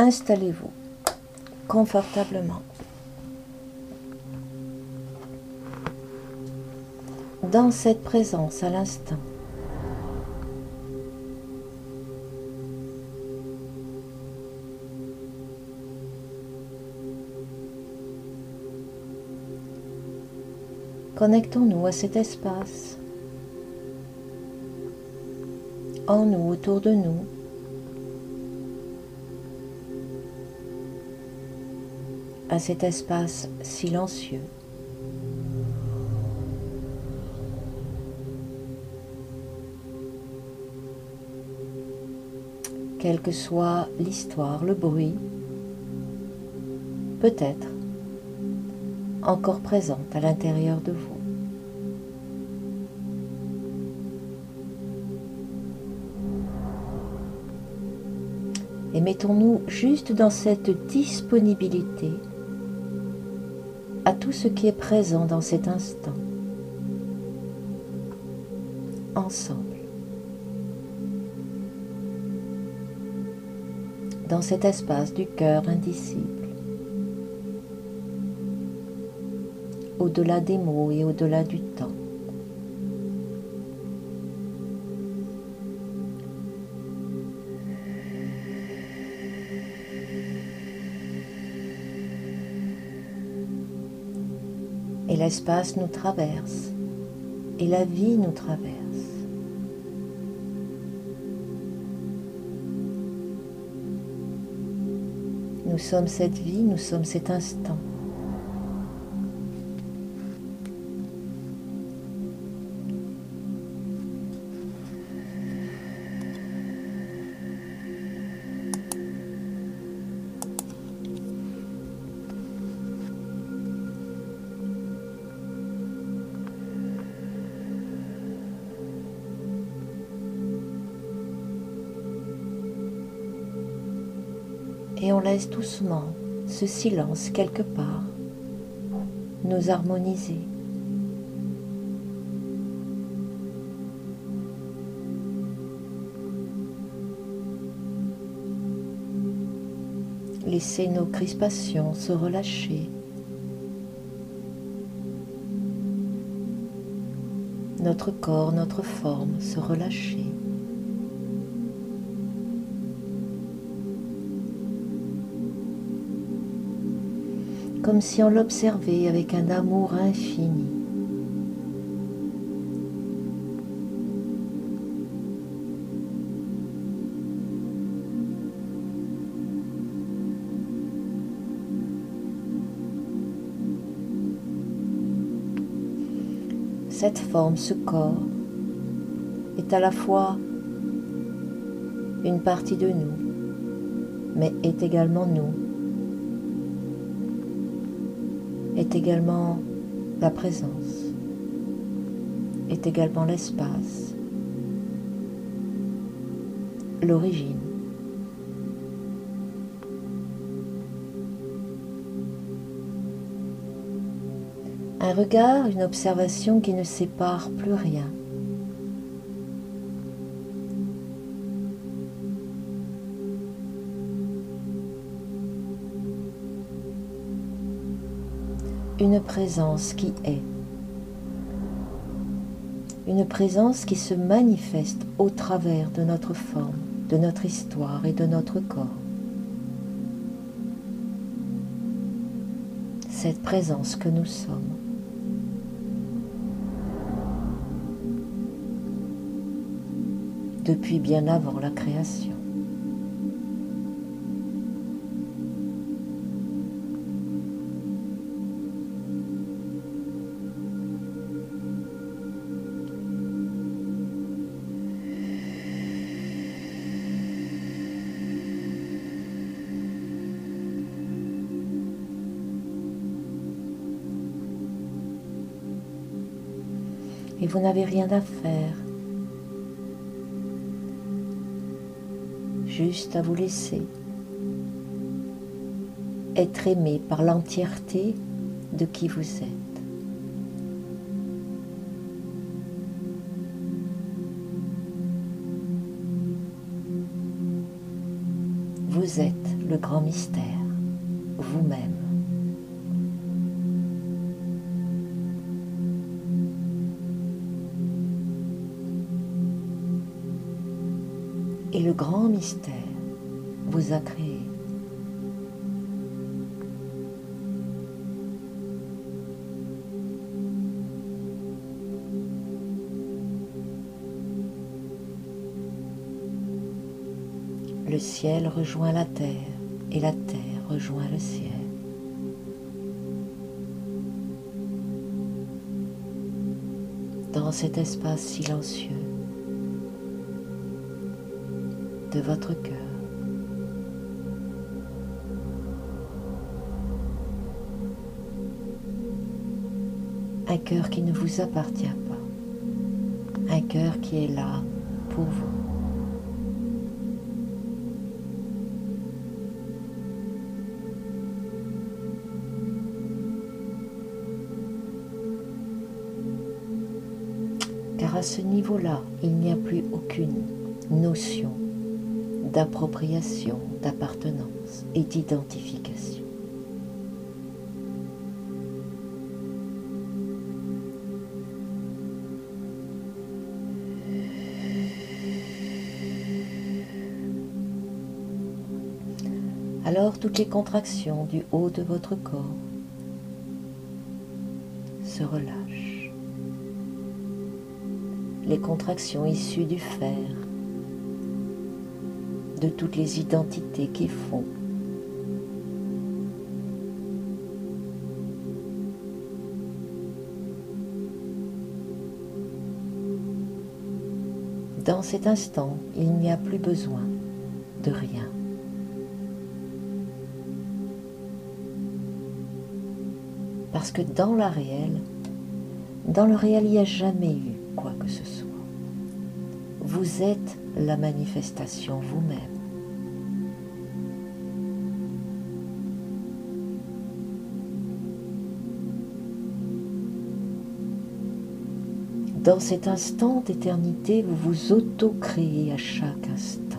installez-vous confortablement dans cette présence à l'instant. Connectons-nous à cet espace, en nous, autour de nous. À cet espace silencieux. Quelle que soit l'histoire, le bruit, peut-être encore présente à l'intérieur de vous. Et mettons-nous juste dans cette disponibilité à tout ce qui est présent dans cet instant, ensemble, dans cet espace du cœur indicible. au-delà des mots et au-delà du temps. L'espace nous traverse, et la vie nous traverse. Nous sommes cette vie, nous sommes cet instant. Doucement ce silence quelque part nous harmoniser. Laisser nos crispations se relâcher. Notre corps, notre forme se relâcher. Comme si on l'observait avec un amour infini. Cette forme, ce corps, est à la fois une partie de nous, mais est également nous. Est également la présence, est également l'espace, l'origine. Un regard, une observation qui ne sépare plus rien. Une présence qui est, une présence qui se manifeste au travers de notre forme, de notre histoire et de notre corps. Cette présence que nous sommes. depuis bien avant la création. Vous n'avez rien à faire. Juste à vous laisser être aimé par l'entièreté de qui vous êtes. Vous êtes le grand mystère, vous a créé. Le ciel rejoint la terre et la terre rejoint le ciel. Dans cet espace silencieux de votre cœur. Un cœur qui ne vous appartient pas. Un cœur qui est là pour vous. Car à ce niveau-là, il n'y a plus aucune notion d'appropriation, d'appartenance et d'identification. Alors toutes les contractions du haut de votre corps se relâchent. Les contractions issues du fer, de toutes les identités qui font. Dans cet instant, il n'y a plus besoin de rien. Parce que dans la réelle, dans le réel, il n'y a jamais eu quoi que ce soit. Vous êtes la manifestation vous-même. Dans cet instant d'éternité, vous vous auto-créez à chaque instant.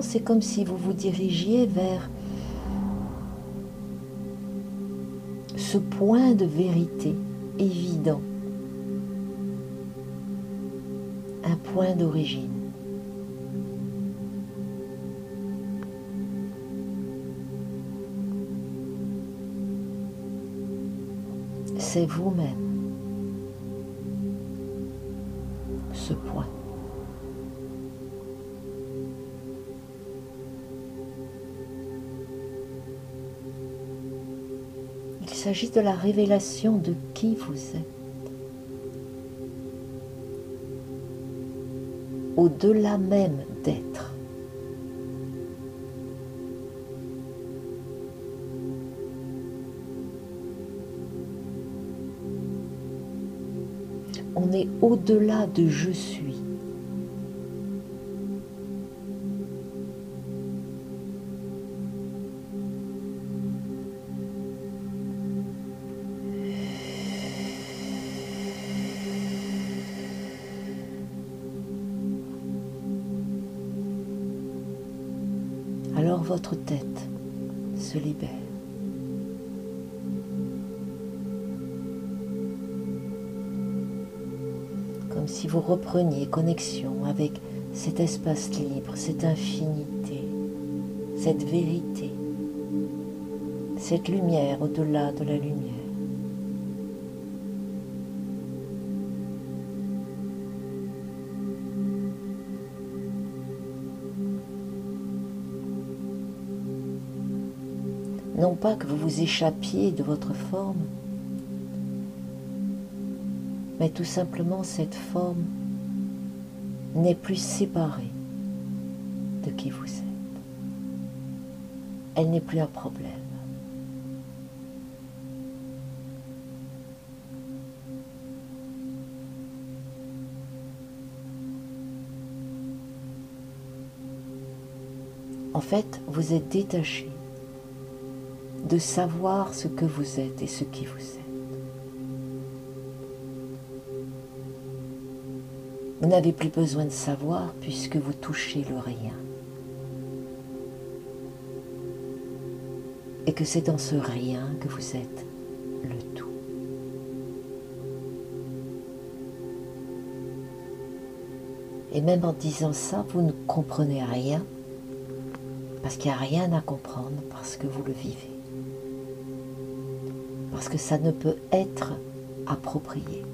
C'est comme si vous vous dirigiez vers ce point de vérité évident, un point d'origine. C'est vous-même, ce point. S'agit de la révélation de qui vous êtes. Au-delà même d'être. On est au-delà de je suis. Tête se libère. Comme si vous repreniez connexion avec cet espace libre, cette infinité, cette vérité, cette lumière au-delà de la lumière. Non pas que vous vous échappiez de votre forme, mais tout simplement cette forme n'est plus séparée de qui vous êtes. Elle n'est plus un problème. En fait, vous êtes détaché de savoir ce que vous êtes et ce qui vous êtes. Vous n'avez plus besoin de savoir puisque vous touchez le rien. Et que c'est dans ce rien que vous êtes le tout. Et même en disant ça, vous ne comprenez rien, parce qu'il n'y a rien à comprendre, parce que vous le vivez. Parce que ça ne peut être approprié.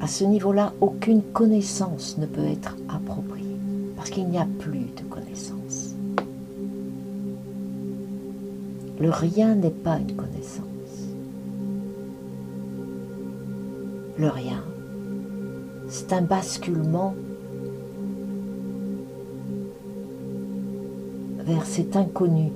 À ce niveau-là, aucune connaissance ne peut être appropriée, parce qu'il n'y a plus de connaissance. Le rien n'est pas une connaissance. Le rien, c'est un basculement vers cet inconnu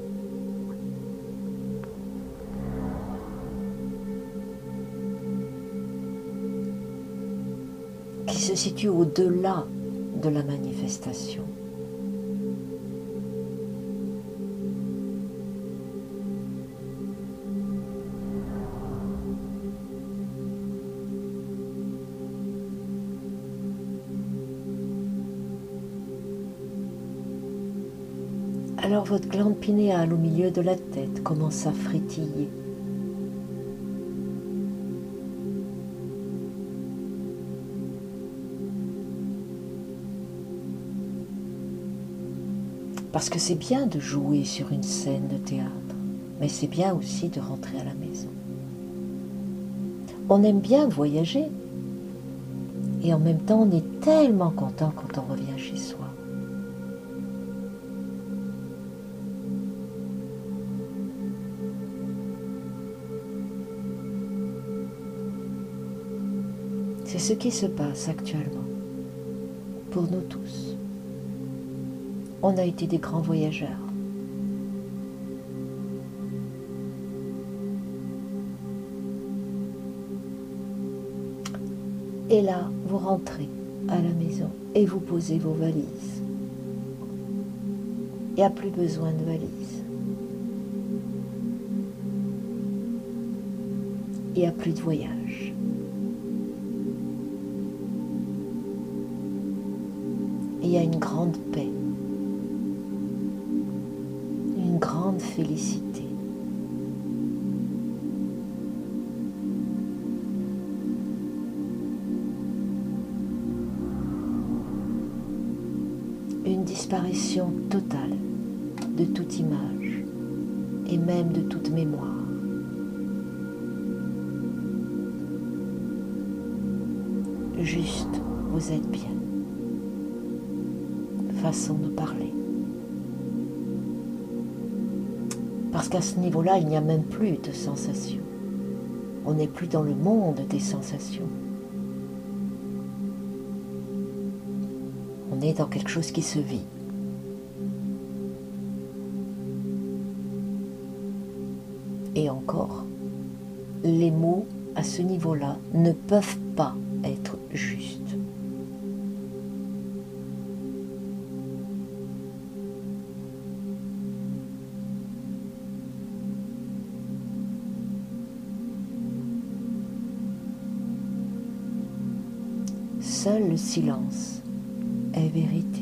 se situe au-delà de la manifestation. Alors votre glande pinéale au milieu de la tête commence à frétiller. Parce que c'est bien de jouer sur une scène de théâtre, mais c'est bien aussi de rentrer à la maison. On aime bien voyager, et en même temps on est tellement content quand on revient chez soi. C'est ce qui se passe actuellement pour nous tous. On a été des grands voyageurs. Et là, vous rentrez à la maison et vous posez vos valises. Il n'y a plus besoin de valises. Il n'y a plus de voyage. il y a une grande paix, image et même de toute mémoire. Juste, vous êtes bien façon de parler. Parce qu'à ce niveau-là, il n'y a même plus de sensations. On n'est plus dans le monde des sensations. On est dans quelque chose qui se vit. Encore, les mots à ce niveau-là ne peuvent pas être justes. Seul le silence est vérité.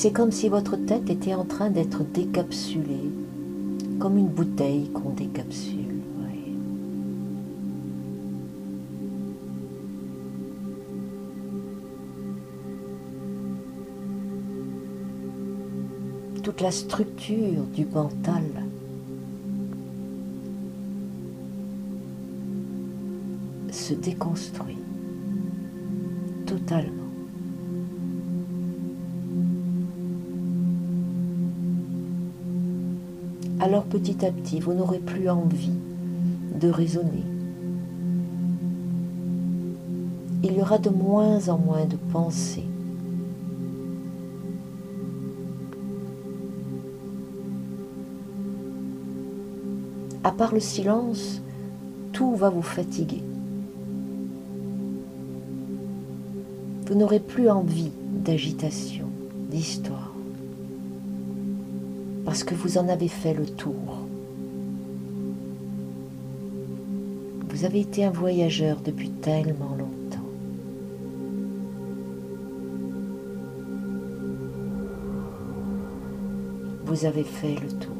C'est comme si votre tête était en train d'être décapsulée, comme une bouteille qu'on décapsule. Toute la structure du mental se déconstruit totalement. Alors petit à petit, vous n'aurez plus envie de raisonner. il y aura de moins en moins de pensées. À part le silence, tout va vous fatiguer. Vous n'aurez plus envie d'agitation, d'histoire, parce que vous en avez fait le tour. Vous avez été un voyageur depuis tellement longtemps. Vous avez fait le tour.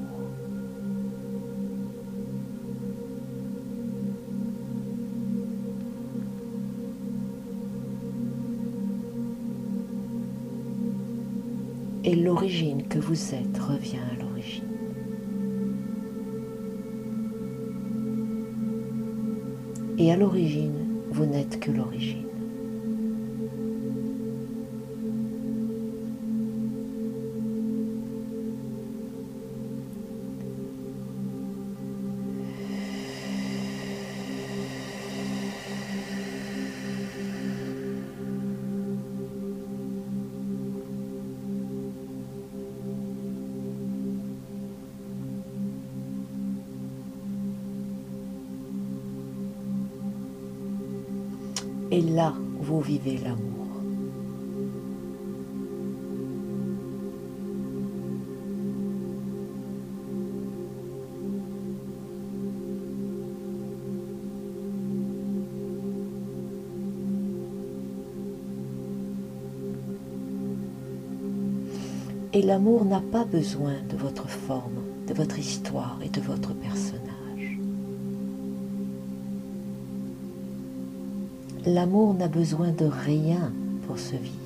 Et l'origine que vous êtes revient à l'origine. Et à l'origine, vous n'êtes que l'origine. Et là, vous vivez l'amour. Et l'amour n'a pas besoin de votre forme, de votre histoire et de votre personnage. L'amour n'a besoin de rien pour se vivre.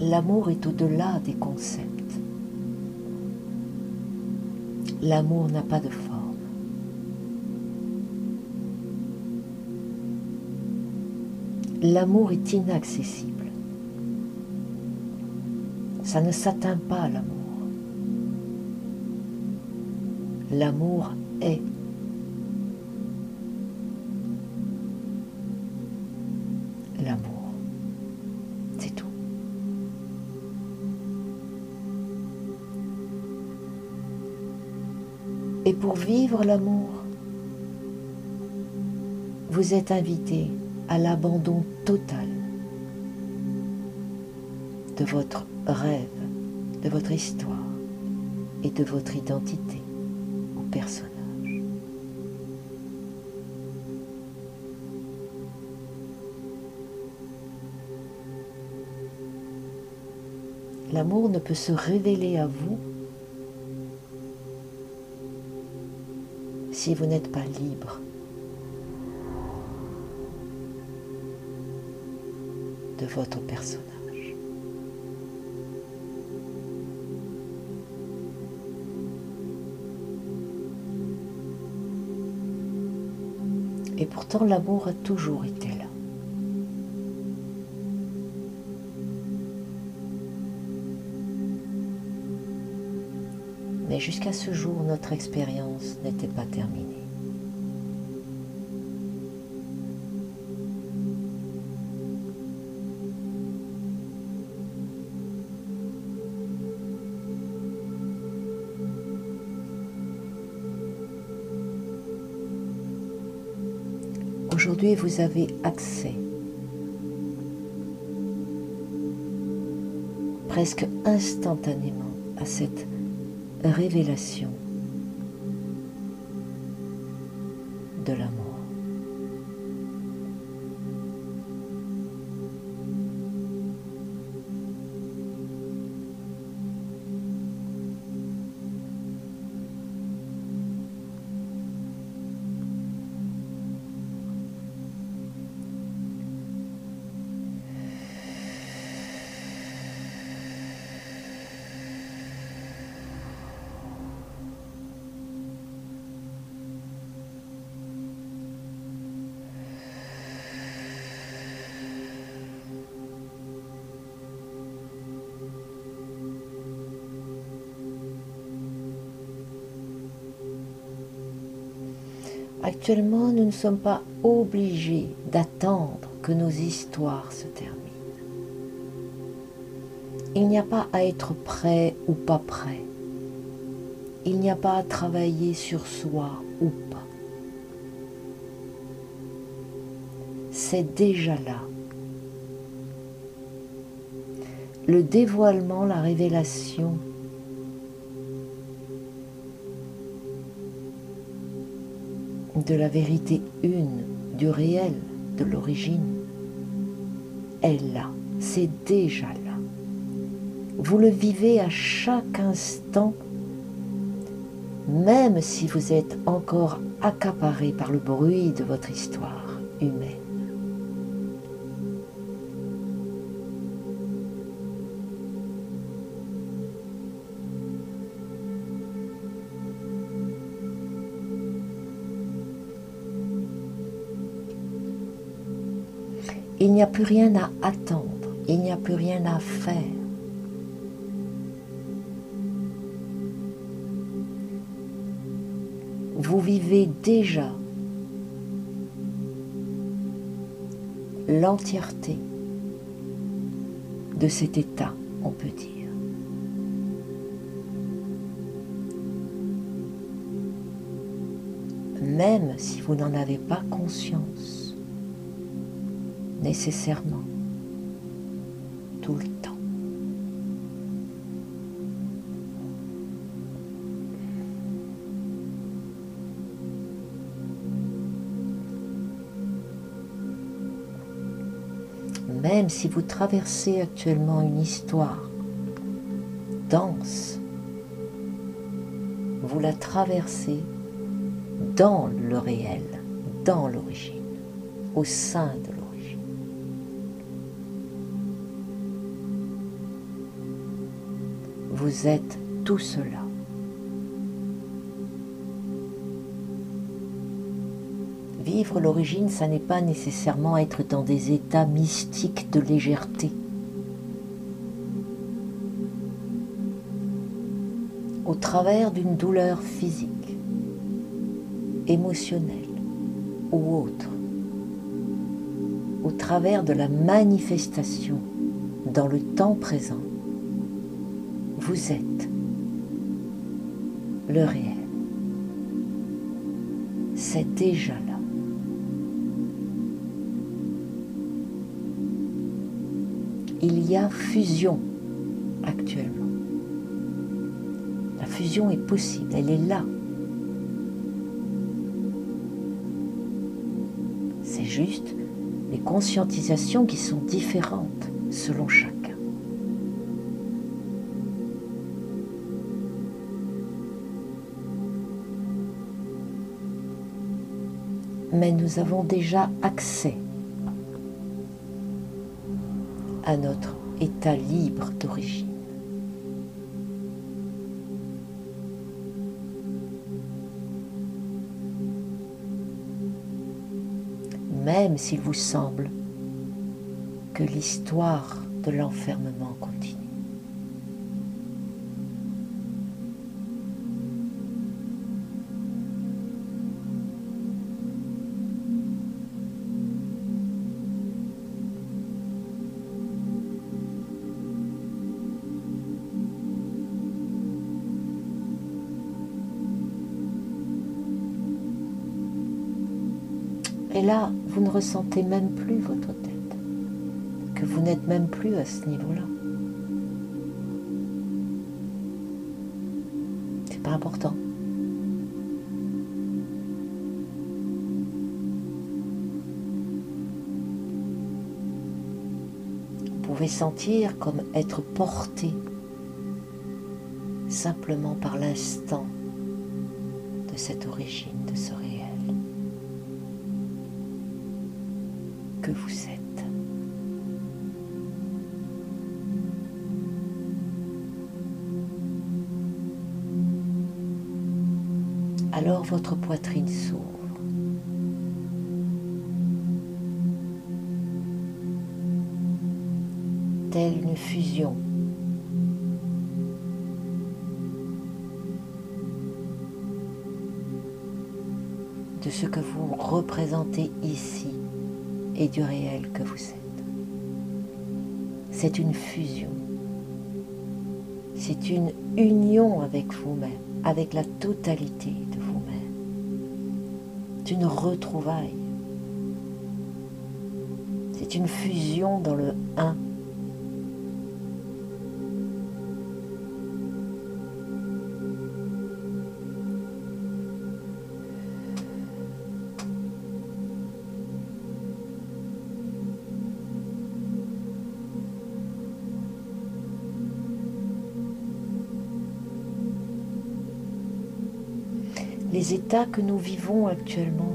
L'amour est au-delà des concepts. L'amour n'a pas de forme. L'amour est inaccessible. Ça ne s'atteint pas l'amour. L'amour est. L'amour. C'est tout. Et pour vivre l'amour, vous êtes invité à l'abandon total de votre rêve, de votre histoire et de votre identité personnage. L'amour ne peut se révéler à vous si vous n'êtes pas libre de votre personnage. Pourtant l'amour a toujours été là. Mais jusqu'à ce jour, notre expérience n'était pas terminée. Aujourd'hui, vous avez accès presque instantanément à cette révélation de l'amour. Actuellement, nous ne sommes pas obligés d'attendre que nos histoires se terminent. Il n'y a pas à être prêt ou pas prêt. Il n'y a pas à travailler sur soi ou pas. C'est déjà là. Le dévoilement, la révélation de la vérité une, du réel, de l'origine, est là, c'est déjà là. Vous le vivez à chaque instant, même si vous êtes encore accaparé par le bruit de votre histoire humaine. Plus rien à attendre, il n'y a plus rien à faire. Vous vivez déjà l'entièreté de cet état, on peut dire. Même si vous n'en avez pas conscience nécessairement, tout le temps. Même si vous traversez actuellement une histoire dense, vous la traversez dans le réel, dans l'origine, au sein de l'origine. Vous êtes tout cela. Vivre l'origine, ça n'est pas nécessairement être dans des états mystiques de légèreté. Au travers d'une douleur physique, émotionnelle ou autre, au travers de la manifestation dans le temps présent vous êtes le réel. C'est déjà là. Il y a fusion actuellement. La fusion est possible, elle est là. C'est juste les conscientisations qui sont différentes selon chacun. Mais nous avons déjà accès à notre état libre d'origine. Même s'il vous semble que l'histoire de l'enfermement continue. Ressentez même plus votre tête, que vous n'êtes même plus à ce niveau-là. C'est pas important. Vous pouvez sentir comme être porté simplement par l'instant de cette origine, de ce réel. Que vous êtes. Alors votre poitrine s'ouvre. Telle une fusion de ce que vous représentez ici et du réel que vous êtes. C'est une fusion. C'est une union avec vous-même, avec la totalité de vous-même. C'est une retrouvaille. C'est une fusion dans le un états que nous vivons actuellement.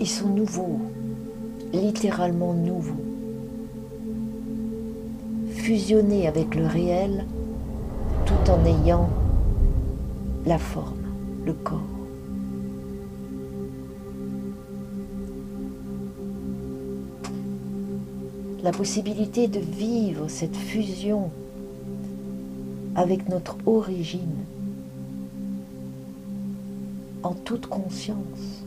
Ils sont nouveaux, littéralement nouveaux, fusionnés avec le réel tout en ayant la forme, le corps. La possibilité de vivre cette fusion avec notre origine en toute conscience.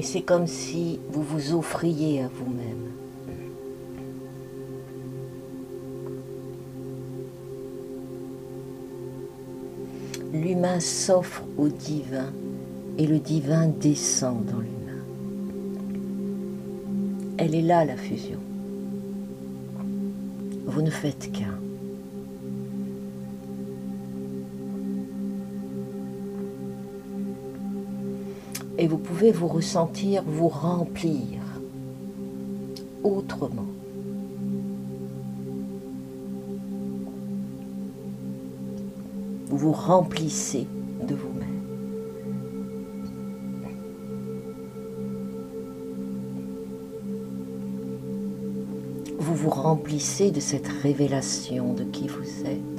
Et c'est comme si vous vous offriez à vous-même. L'humain s'offre au divin et le divin descend dans l'humain. Elle est là la fusion. Vous ne faites qu'un. Et vous pouvez vous ressentir, vous remplir autrement. Vous vous remplissez de vous-même. Vous vous remplissez de cette révélation de qui vous êtes.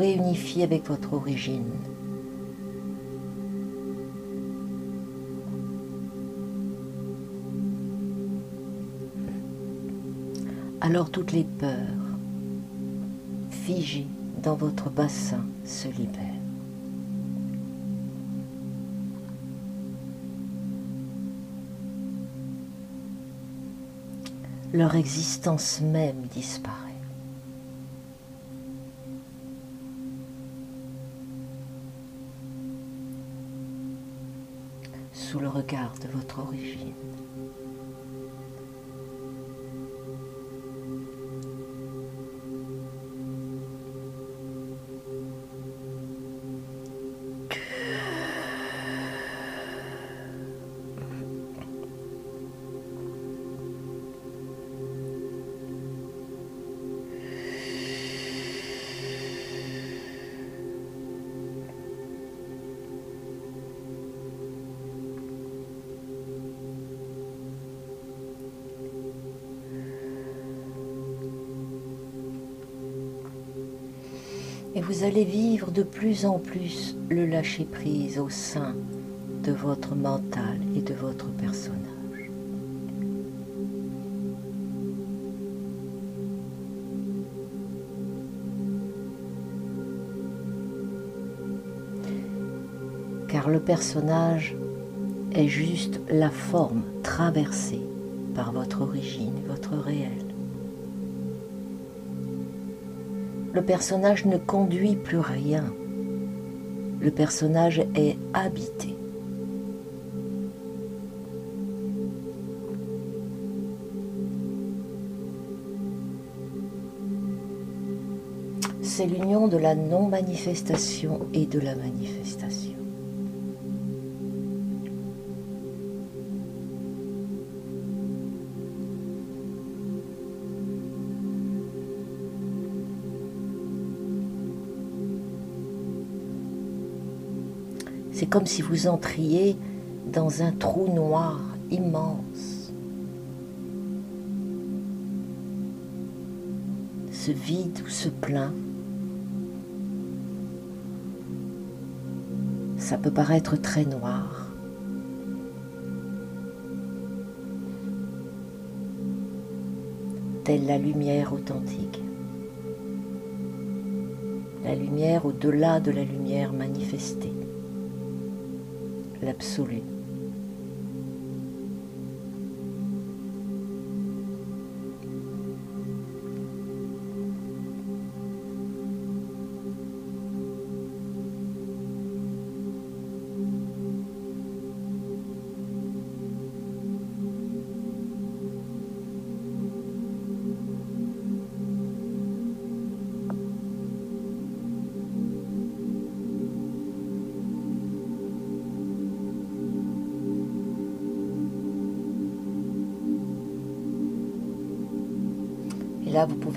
Réunifier avec votre origine. Alors toutes les peurs figées dans votre bassin se libèrent. Leur existence même disparaît. Et vous allez vivre de plus en plus le lâcher-prise au sein de votre mental et de votre personnage. Car le personnage est juste la forme traversée par votre origine, votre réel. Le personnage ne conduit plus rien. Le personnage est habité. C'est l'union de la non-manifestation et de la manifestation. C'est comme si vous entriez dans un trou noir immense. Ce vide ou ce plein, ça peut paraître très noir. Telle la lumière authentique. La lumière au-delà de la lumière manifestée l'absolu.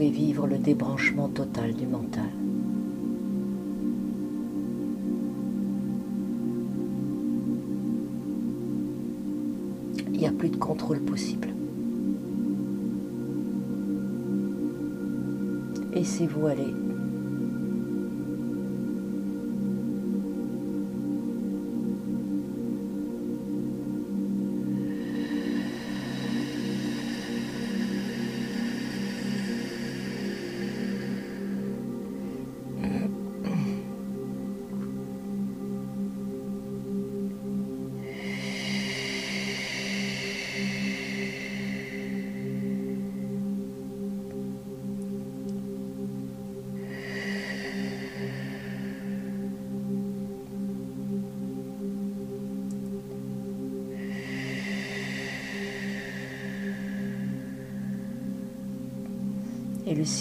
Vivre le débranchement total du mental. Il n'y a plus de contrôle possible. Laissez-vous aller.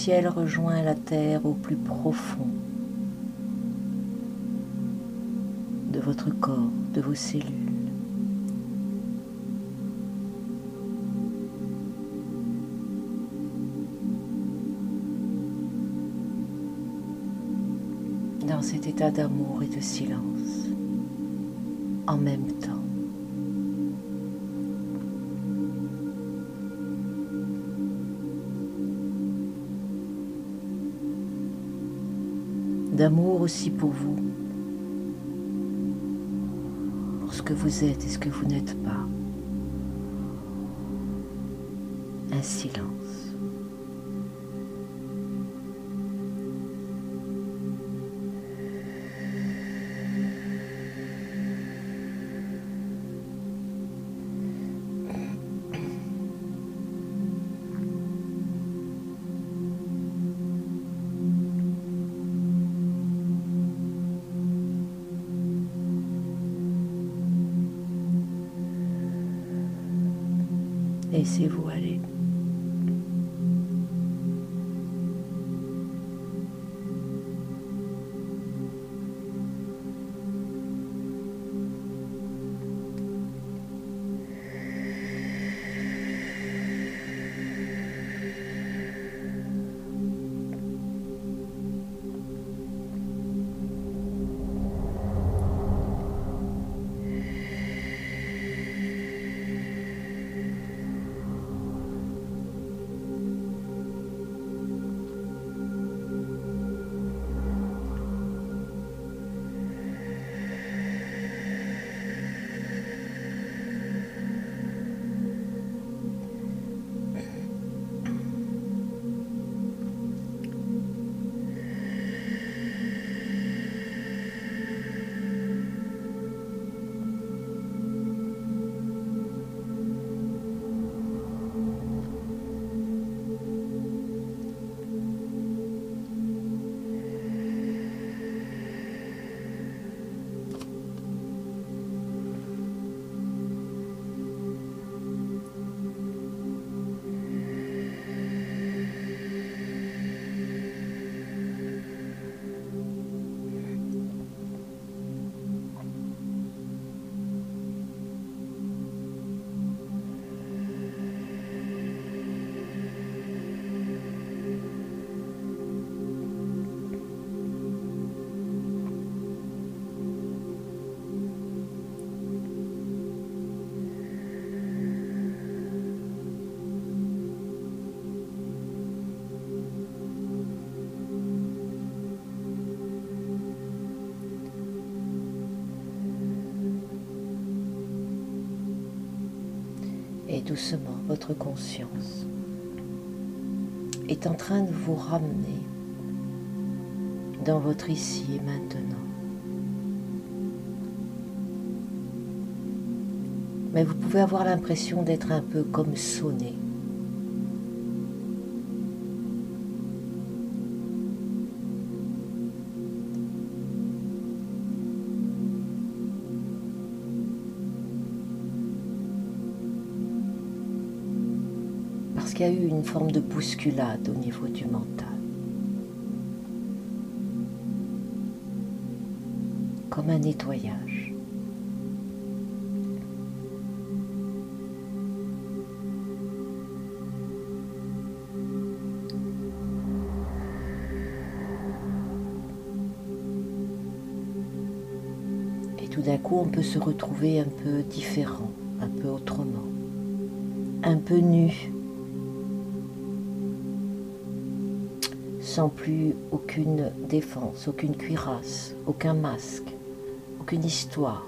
Ciel rejoint la terre au plus profond de votre corps, de vos cellules. Dans cet état d'amour et de silence, en même temps. D'amour aussi pour vous, pour ce que vous êtes et ce que vous n'êtes pas. Un silence. Votre conscience est en train de vous ramener dans votre ici et maintenant. Mais vous pouvez avoir l'impression d'être un peu comme sonné. Qu'il y a eu une forme de bousculade au niveau du mental. Comme un nettoyage. Et tout d'un coup, on peut se retrouver un peu différent, un peu autrement, un peu nu, sans plus aucune défense, aucune cuirasse, aucun masque, aucune histoire.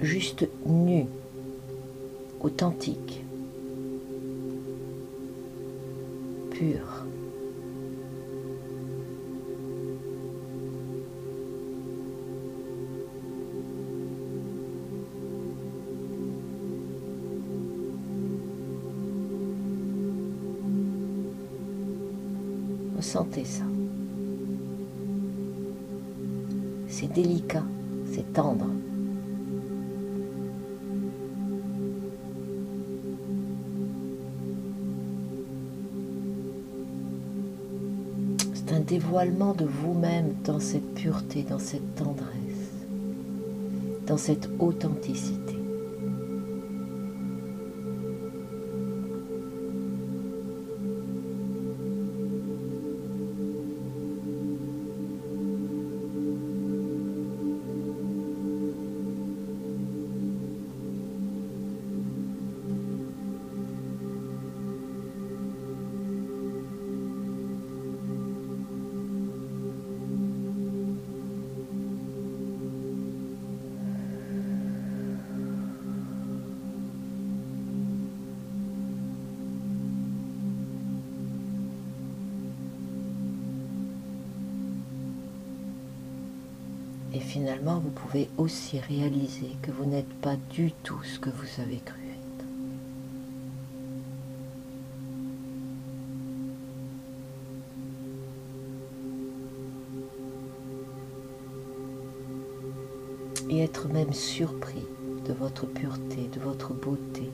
Juste nu, authentique, Ressentez ça. C'est délicat, c'est tendre. C'est un dévoilement de vous-même dans cette pureté, dans cette tendresse, dans cette authenticité. Aussi réaliser que vous n'êtes pas du tout ce que vous avez cru être. Et être même surpris de votre pureté, de votre beauté.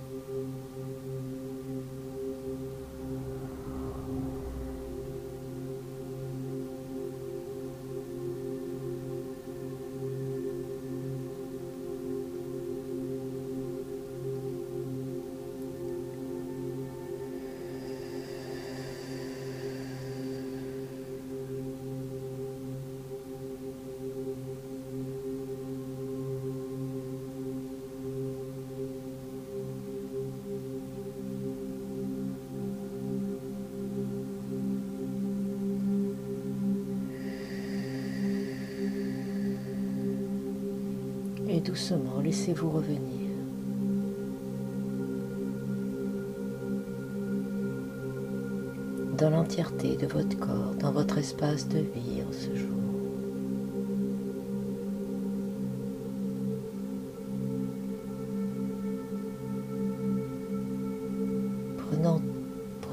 De vie ce jour.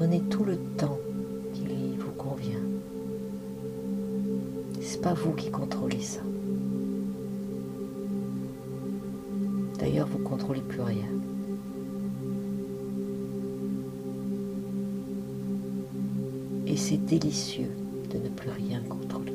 Prenez tout le temps qui vous convient. C'est pas vous qui contrôlez ça. D'ailleurs, vous contrôlez plus rien. Et c'est délicieux de ne plus rien contrôler.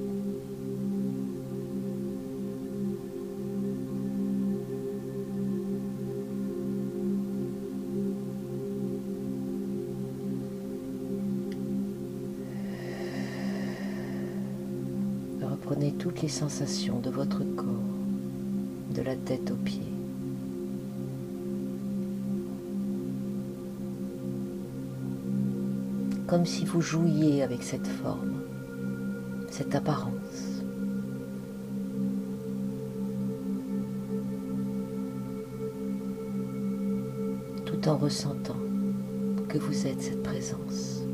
Reprenez toutes les sensations de votre corps, de la tête aux pieds. comme si vous jouiez avec cette forme, cette apparence. Tout en ressentant que vous êtes cette présence.